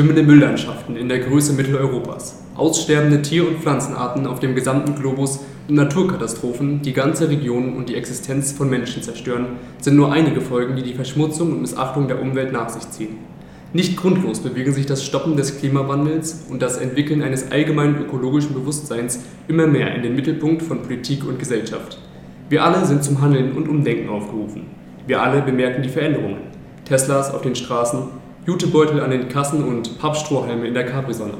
Schwimmende Mülllandschaften in der Größe Mitteleuropas, aussterbende Tier- und Pflanzenarten auf dem gesamten Globus und Naturkatastrophen, die ganze Regionen und die Existenz von Menschen zerstören, sind nur einige Folgen, die die Verschmutzung und Missachtung der Umwelt nach sich ziehen. Nicht grundlos bewegen sich das Stoppen des Klimawandels und das Entwickeln eines allgemeinen ökologischen Bewusstseins immer mehr in den Mittelpunkt von Politik und Gesellschaft. Wir alle sind zum Handeln und Umdenken aufgerufen. Wir alle bemerken die Veränderungen. Teslas auf den Straßen, Jutebeutel an den Kassen und Pappstrohhalme in der Capri-Sonne.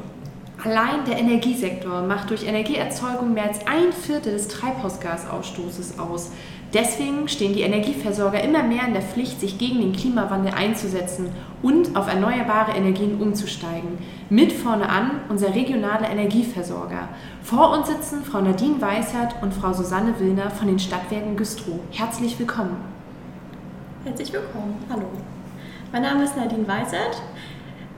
Allein der Energiesektor macht durch Energieerzeugung mehr als ein Viertel des Treibhausgasausstoßes aus. Deswegen stehen die Energieversorger immer mehr in der Pflicht, sich gegen den Klimawandel einzusetzen und auf erneuerbare Energien umzusteigen. Mit vorne an unser regionaler Energieversorger. Vor uns sitzen Frau Nadine Weissert und Frau Susanne Willner von den Stadtwerken Güstrow. Herzlich willkommen. Herzlich willkommen. Hallo. Mein Name ist Nadine Weissert.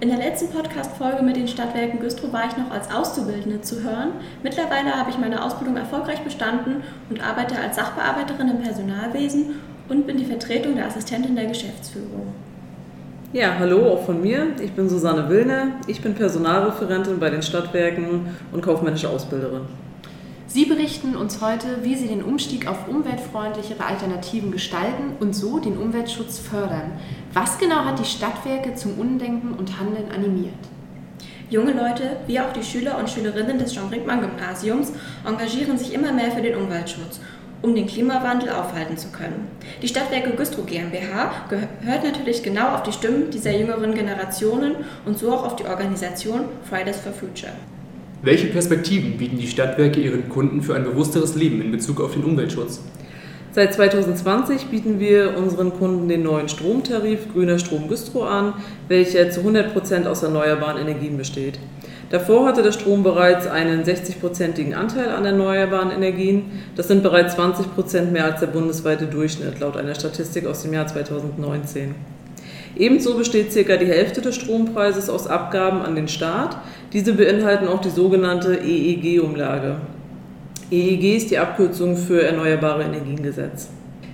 In der letzten Podcast-Folge mit den Stadtwerken Güstrow war ich noch als Auszubildende zu hören. Mittlerweile habe ich meine Ausbildung erfolgreich bestanden und arbeite als Sachbearbeiterin im Personalwesen und bin die Vertretung der Assistentin der Geschäftsführung. Ja, hallo auch von mir. Ich bin Susanne Willner. Ich bin Personalreferentin bei den Stadtwerken und kaufmännische Ausbilderin. Sie berichten uns heute, wie Sie den Umstieg auf umweltfreundlichere Alternativen gestalten und so den Umweltschutz fördern. Was genau hat die Stadtwerke zum Umdenken und Handeln animiert? Junge Leute, wie auch die Schüler und Schülerinnen des Jean-Brinkmann-Gymnasiums, engagieren sich immer mehr für den Umweltschutz, um den Klimawandel aufhalten zu können. Die Stadtwerke Güstrow GmbH gehört natürlich genau auf die Stimmen dieser jüngeren Generationen und so auch auf die Organisation Fridays for Future. Welche Perspektiven bieten die Stadtwerke ihren Kunden für ein bewussteres Leben in Bezug auf den Umweltschutz? Seit 2020 bieten wir unseren Kunden den neuen Stromtarif Grüner Strom Güstrow an, welcher zu 100% aus erneuerbaren Energien besteht. Davor hatte der Strom bereits einen 60-prozentigen Anteil an erneuerbaren Energien. Das sind bereits 20% mehr als der bundesweite Durchschnitt laut einer Statistik aus dem Jahr 2019. Ebenso besteht ca. die Hälfte des Strompreises aus Abgaben an den Staat. Diese beinhalten auch die sogenannte EEG-Umlage. EEG ist die Abkürzung für Erneuerbare Energiengesetz.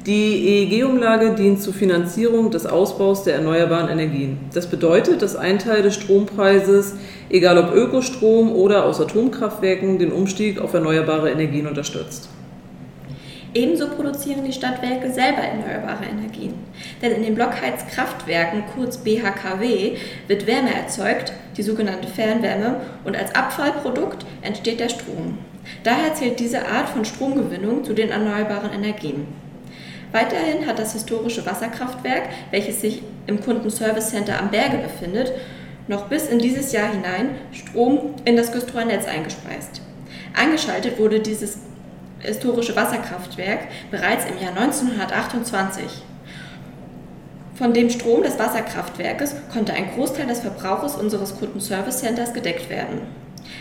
Die EEG-Umlage dient zur Finanzierung des Ausbaus der erneuerbaren Energien. Das bedeutet, dass ein Teil des Strompreises, egal ob Ökostrom oder aus Atomkraftwerken, den Umstieg auf erneuerbare Energien unterstützt. Ebenso produzieren die Stadtwerke selber erneuerbare Energien. Denn in den Blockheizkraftwerken, kurz BHKW, wird Wärme erzeugt, die sogenannte Fernwärme, und als Abfallprodukt entsteht der Strom. Daher zählt diese Art von Stromgewinnung zu den erneuerbaren Energien. Weiterhin hat das historische Wasserkraftwerk, welches sich im Kundenservice Center am Berge befindet, noch bis in dieses Jahr hinein Strom in das Güstrower Netz eingespeist. Eingeschaltet wurde dieses historische Wasserkraftwerk bereits im Jahr 1928. Von dem Strom des Wasserkraftwerkes konnte ein Großteil des Verbrauches unseres Kundenservice Centers gedeckt werden.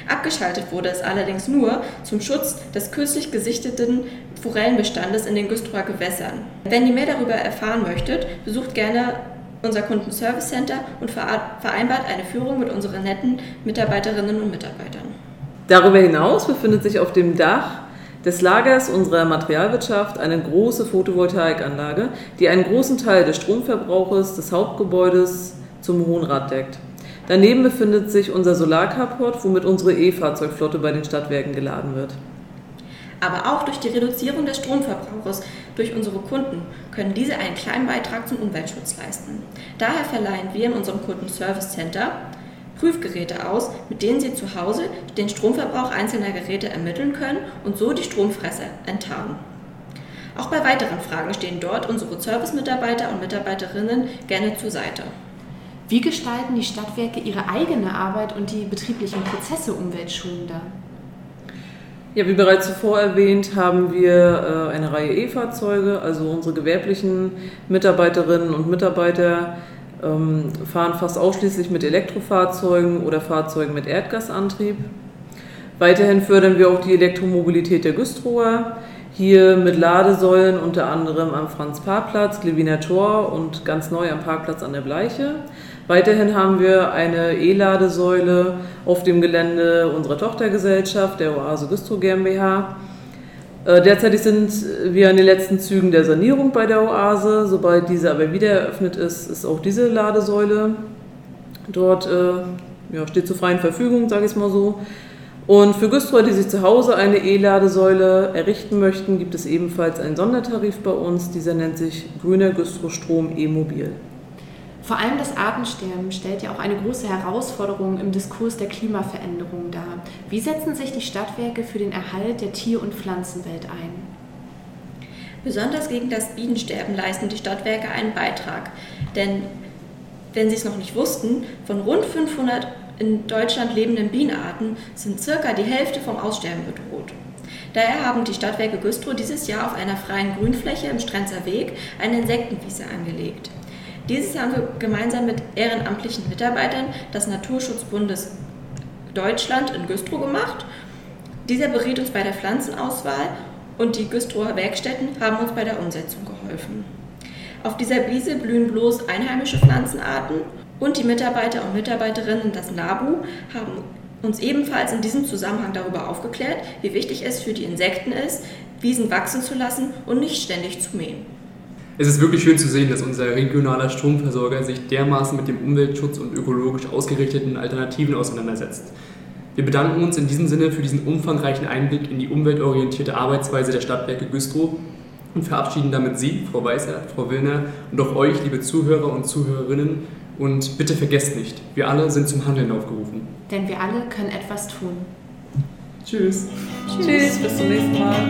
Abgeschaltet wurde es allerdings nur zum Schutz des kürzlich gesichteten Forellenbestandes in den Güstrower Gewässern. Wenn ihr mehr darüber erfahren möchtet, besucht gerne unser Kundenservice Center und vereinbart eine Führung mit unseren netten Mitarbeiterinnen und Mitarbeitern. Darüber hinaus befindet sich auf dem Dach des Lagers unserer Materialwirtschaft eine große Photovoltaikanlage, die einen großen Teil des Stromverbrauches des Hauptgebäudes zum Hohen Rad deckt. Daneben befindet sich unser Solarcarport, womit unsere E-Fahrzeugflotte bei den Stadtwerken geladen wird. Aber auch durch die Reduzierung des Stromverbrauchs durch unsere Kunden können diese einen kleinen Beitrag zum Umweltschutz leisten. Daher verleihen wir in unserem Kundenservice Center Prüfgeräte aus, mit denen Sie zu Hause den Stromverbrauch einzelner Geräte ermitteln können und so die Stromfresser enttarnen. Auch bei weiteren Fragen stehen dort unsere Service-Mitarbeiter und Mitarbeiterinnen gerne zur Seite. Wie gestalten die Stadtwerke ihre eigene Arbeit und die betrieblichen Prozesse umweltschonender? Ja, wie bereits zuvor erwähnt, haben wir äh, eine Reihe E-Fahrzeuge, also unsere gewerblichen Mitarbeiterinnen und Mitarbeiter fahren fast ausschließlich mit Elektrofahrzeugen oder Fahrzeugen mit Erdgasantrieb. Weiterhin fördern wir auch die Elektromobilität der Güstrower. Hier mit Ladesäulen unter anderem am Franz-Paar-Platz, Gleviner Tor und ganz neu am Parkplatz an der Bleiche. Weiterhin haben wir eine E-Ladesäule auf dem Gelände unserer Tochtergesellschaft, der Oase Güstrow GmbH. Äh, derzeitig sind wir an den letzten Zügen der Sanierung bei der Oase. Sobald diese aber wieder eröffnet ist, ist auch diese Ladesäule dort äh, ja, steht zur freien Verfügung, sage ich es mal so. Und für Güstrower, die sich zu Hause eine E-Ladesäule errichten möchten, gibt es ebenfalls einen Sondertarif bei uns. Dieser nennt sich Grüner Güstrow-Strom E-Mobil. Vor allem das Artensterben stellt ja auch eine große Herausforderung im Diskurs der Klimaveränderung dar. Wie setzen sich die Stadtwerke für den Erhalt der Tier- und Pflanzenwelt ein? Besonders gegen das Bienensterben leisten die Stadtwerke einen Beitrag. Denn, wenn Sie es noch nicht wussten, von rund 500 in Deutschland lebenden Bienenarten sind circa die Hälfte vom Aussterben bedroht. Daher haben die Stadtwerke Güstrow dieses Jahr auf einer freien Grünfläche im Strenzer Weg eine Insektenwiese angelegt. Dieses haben wir gemeinsam mit ehrenamtlichen Mitarbeitern des Naturschutzbundes Deutschland in Güstrow gemacht. Dieser berät uns bei der Pflanzenauswahl und die Güstrower Werkstätten haben uns bei der Umsetzung geholfen. Auf dieser Wiese blühen bloß einheimische Pflanzenarten und die Mitarbeiter und Mitarbeiterinnen des NABU haben uns ebenfalls in diesem Zusammenhang darüber aufgeklärt, wie wichtig es für die Insekten ist, Wiesen wachsen zu lassen und nicht ständig zu mähen. Es ist wirklich schön zu sehen, dass unser regionaler Stromversorger sich dermaßen mit dem Umweltschutz und ökologisch ausgerichteten Alternativen auseinandersetzt. Wir bedanken uns in diesem Sinne für diesen umfangreichen Einblick in die umweltorientierte Arbeitsweise der Stadtwerke Güstrow und verabschieden damit Sie, Frau Weißer, Frau Willner und auch euch, liebe Zuhörer und Zuhörerinnen. Und bitte vergesst nicht, wir alle sind zum Handeln aufgerufen. Denn wir alle können etwas tun. Tschüss. Tschüss, bis zum nächsten Mal.